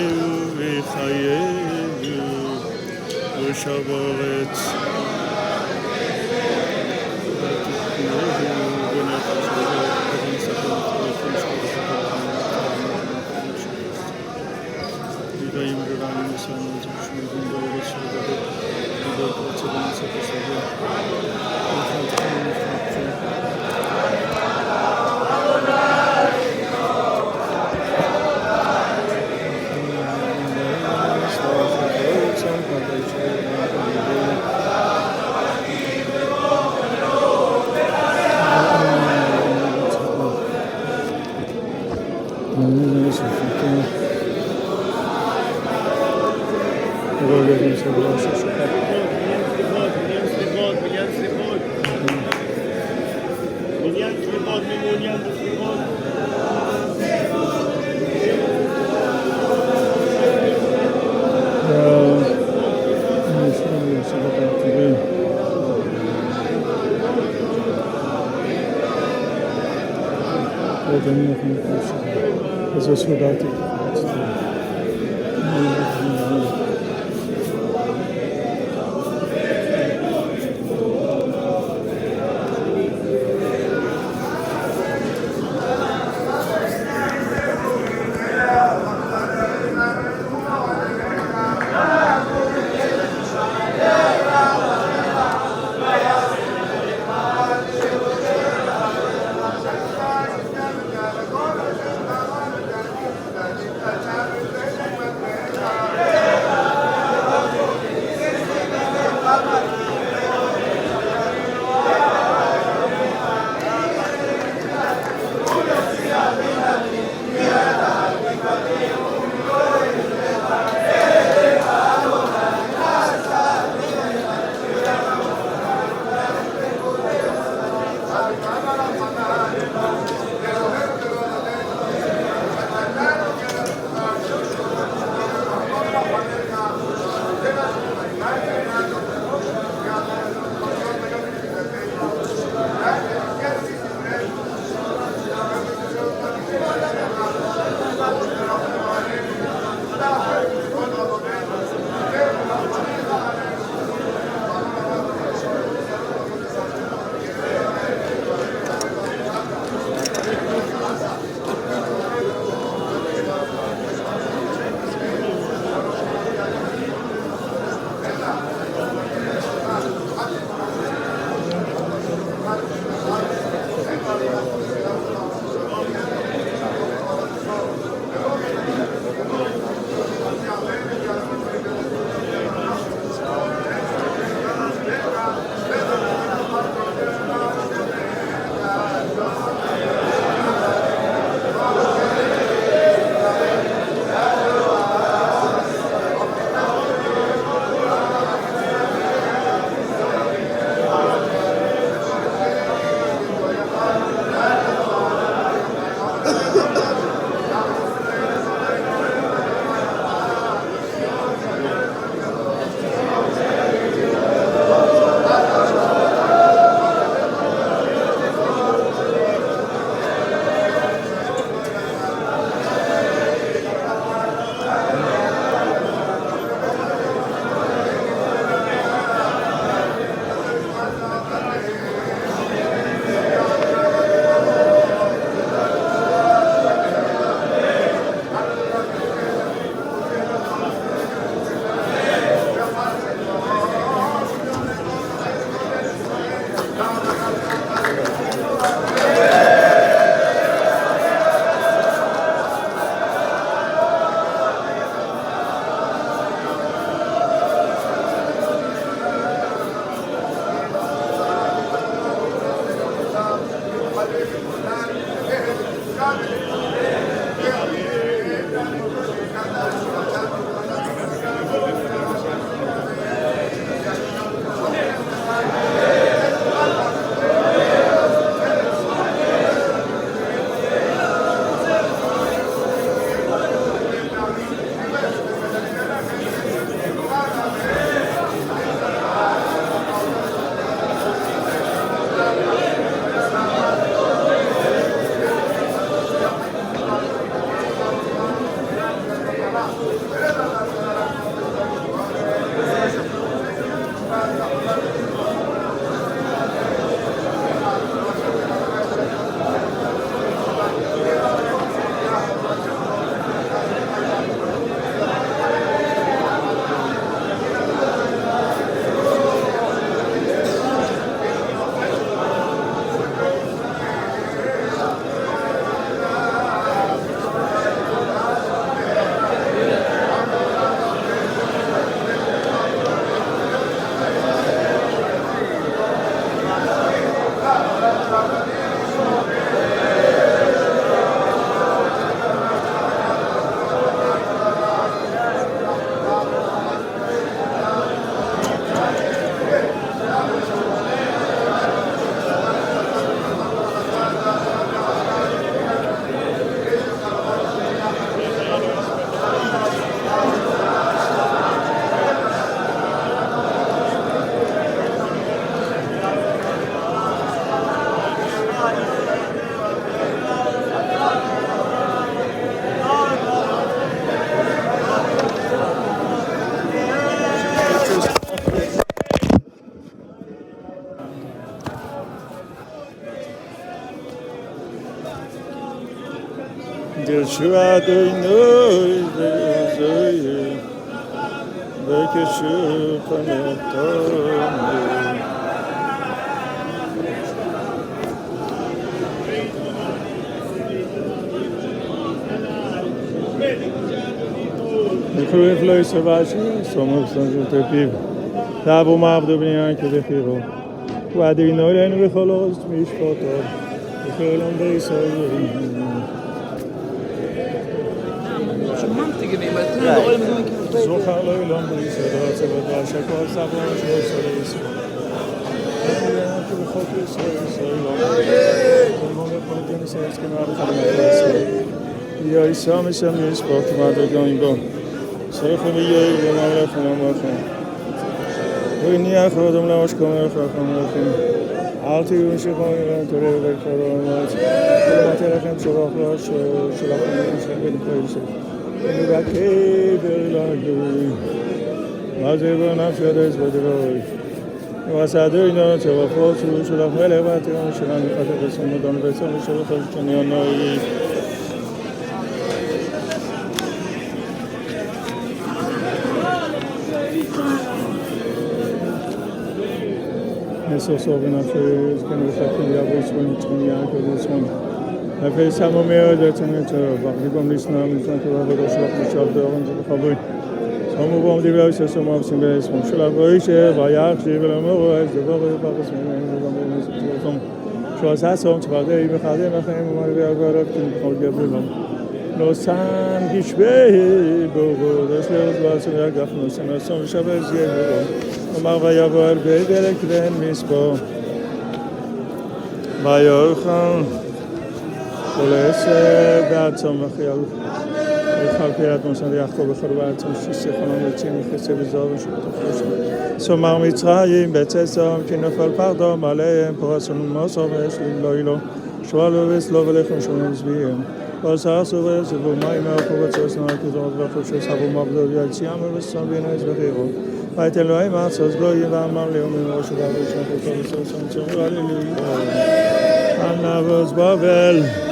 Zeu Chayenu Yoshav Oretz Lord, in the name of the Father, as was without it, Yeshua Adonai, Yeshua Bekeshu Panetone. Inclui influência baixa, somos santos do teu pivo. Dava o mar do brinhante de pivo. O adrinho olhando e falou os meus fotos. O que eu não dei só زو خاله ویلان بودی سیدار سبب در شکار سبب شد سر اسمان که به خاطر اسرائیل اسرائیل آمد به پلیتین سرس کنار خدمت اسرائیل یا عیسی میشم یه اسپاک مردگان اینگان سر خوبی یا به من رفتن آمد روی نیا خودم نواش کنم رفت کنم رفت کنم حالتی میشه خواهی من تو رو بکرم آمد Iraké de la gloire. Mazévo na fiodes bedroi. Vasadui no chava fosu, shula fele vation, shula nifate besumu don besumu, shula fosu noi. Nessos. Het wa vi kom lis na mit tun wa do shlak mit shab de on de khaboy. Samo bom de wel so mo sim be som shla boy she va ya she be mo ez de va ba ba som ne va mo so som. شو som twa de be khade ma khaim mo be agarat kin khol ge be mo. No san gish be bo bo das le was was ya gaf خلاص در تام خیال خلقیت مستند خوب خور و اتون شیست خانم چی میخسته بزار شد خوش سو مرمیت این به سام که نفر پردا ماله پراسون ما سامش لایلو شوال و بس لو خون شما بیم باز هر سو بس و ما ایم خوب چه سنا که زاد و خوش سبو ما بزار چی بس سام از بخیر و پایت لوی ما سوز گوی و ما لیوم ما شد و شد سو سام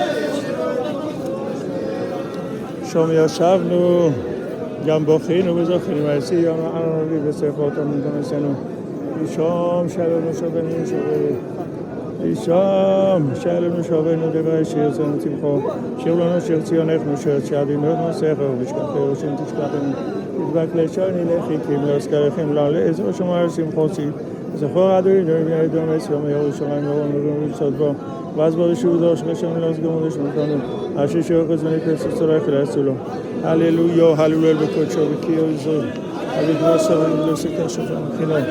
שם ישבנו, גם בוכינו וזוכינו, ועשי יום העם הנביא וספרות המתנסנו. אישום שאלנו שובנו שובנו. אישום שאלנו שובנו דברי שיר צאנו צמחו. שיר לנו שיר ציוננו שיר צעדים מאוד מסכר ושכחי ראשים תשכחנו. נדבק לשון ילך איקים להשכרכם לה לא לאזור שמר שמחו צים. זכור אדוני דוי בידי דומס יום ירושלים ורון ורון לצוד בו ואז בו לשוב דור שכשם להסגמו לשמותנו אשר שיר חזוני כסף צורך לעשו הללויה הללויה בקודשו וקיו זו אביגרו סבן לסקר שפן חינם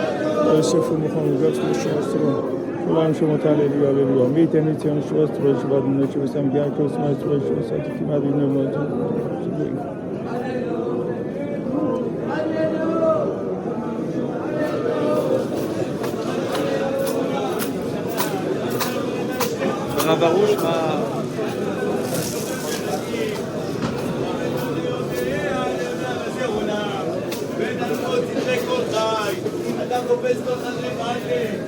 ויוסף ומוכן וגץ לשמוסתרו כולם שמות הללויה הללויה מי ייתן לציון שבוסתרו שבת מנות שבסם גאה כוס מאסתרו שבסתי כמעט ינום לא הרב ארוש, מה... אתה קופץ כל אחד למעלה.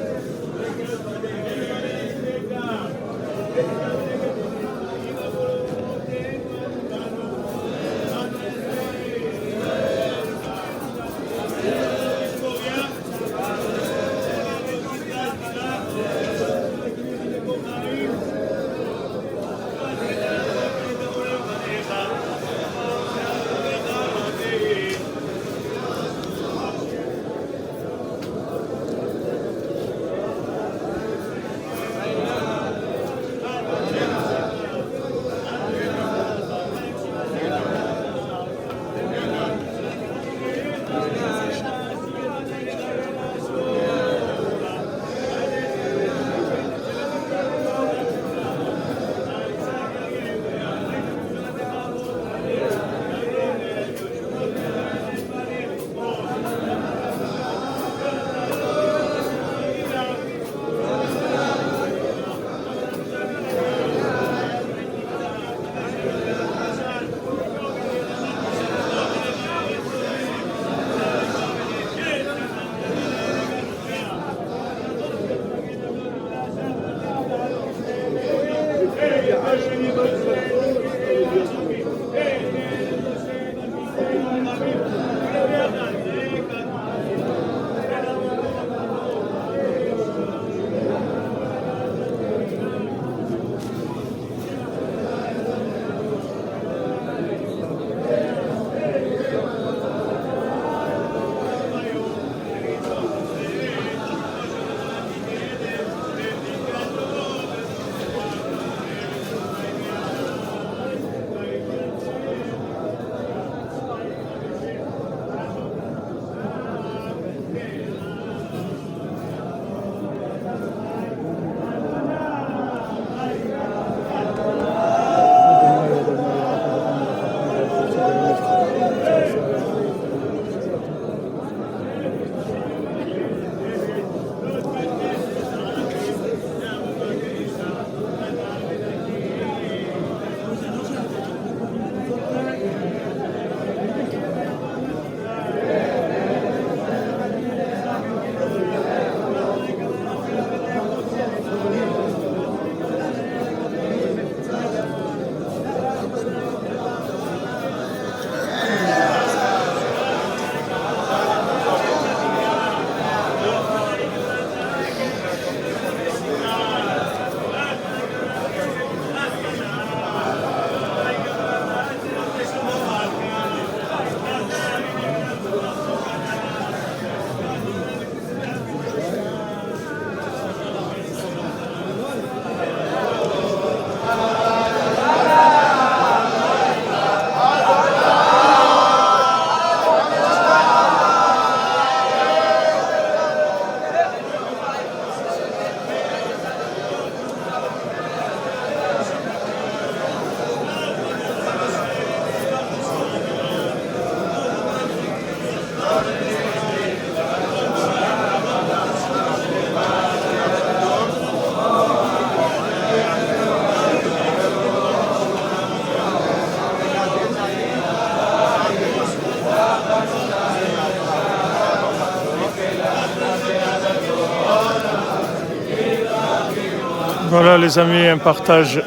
les amis, on partage,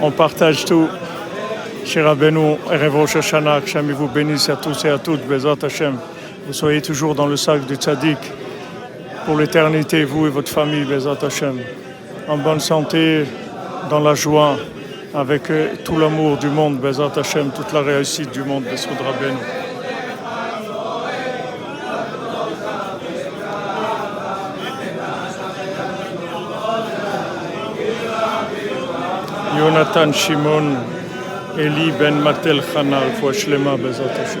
on partage tout. Chez Rabbeinu, Erev Rosh Hashanah, que vous bénisse à tous et à toutes, Bezat Hashem. Vous soyez toujours dans le sac du tzaddik pour l'éternité, vous et votre famille, Bezat Hashem. En bonne santé, dans la joie, avec tout l'amour du monde, Bezat Hashem, toute la réussite du monde, Bessoud Rabbeinu. יונתן שמעון, אלי בן מטל חנה, רפואה שלמה בעזרת השם.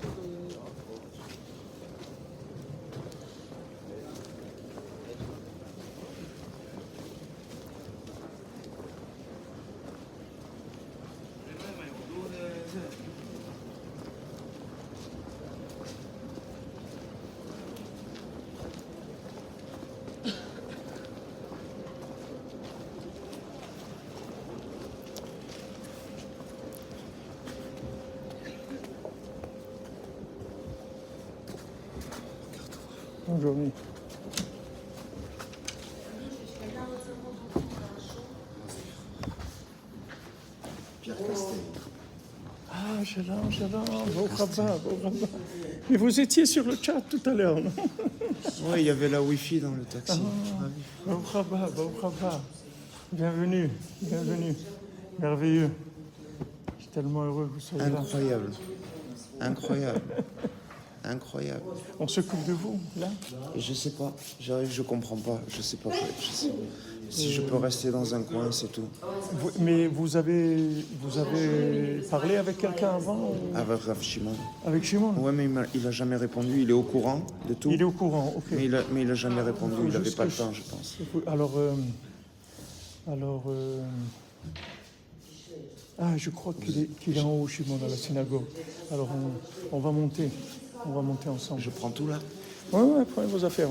그 Bonjour. Ah, haba, Baruch haba. Mais vous étiez sur le chat tout à l'heure, non? Oui, il y avait la Wi-Fi dans le taxi. Baruch haba. Bienvenue, bienvenue. Merveilleux. Je suis tellement heureux que vous soyez là. Incroyable. Incroyable. Incroyable. On s'occupe de vous, là je sais pas, j'arrive, je comprends pas, je sais pas. Je sais- Si je peux rester dans un coin, c'est tout. Vous- Mais vous avez, vous avez parlé avec quelqu'un avant ou- Avec Rav Shimon. Avec Shimon Ouais, mais il, m'a- il a jamais répondu. Il est au courant de tout. Il est au courant, ok. Mais il a, mais il a jamais répondu. Il avait Juste pas le temps, je pense. Alors, euh, alors, euh, ah, je crois qu'il est, est en haut, Shimon, à la synagogue. Alors, on, on va monter, on va monter ensemble. Je prends tout là. Ouais, ouais, prenez vos affaires.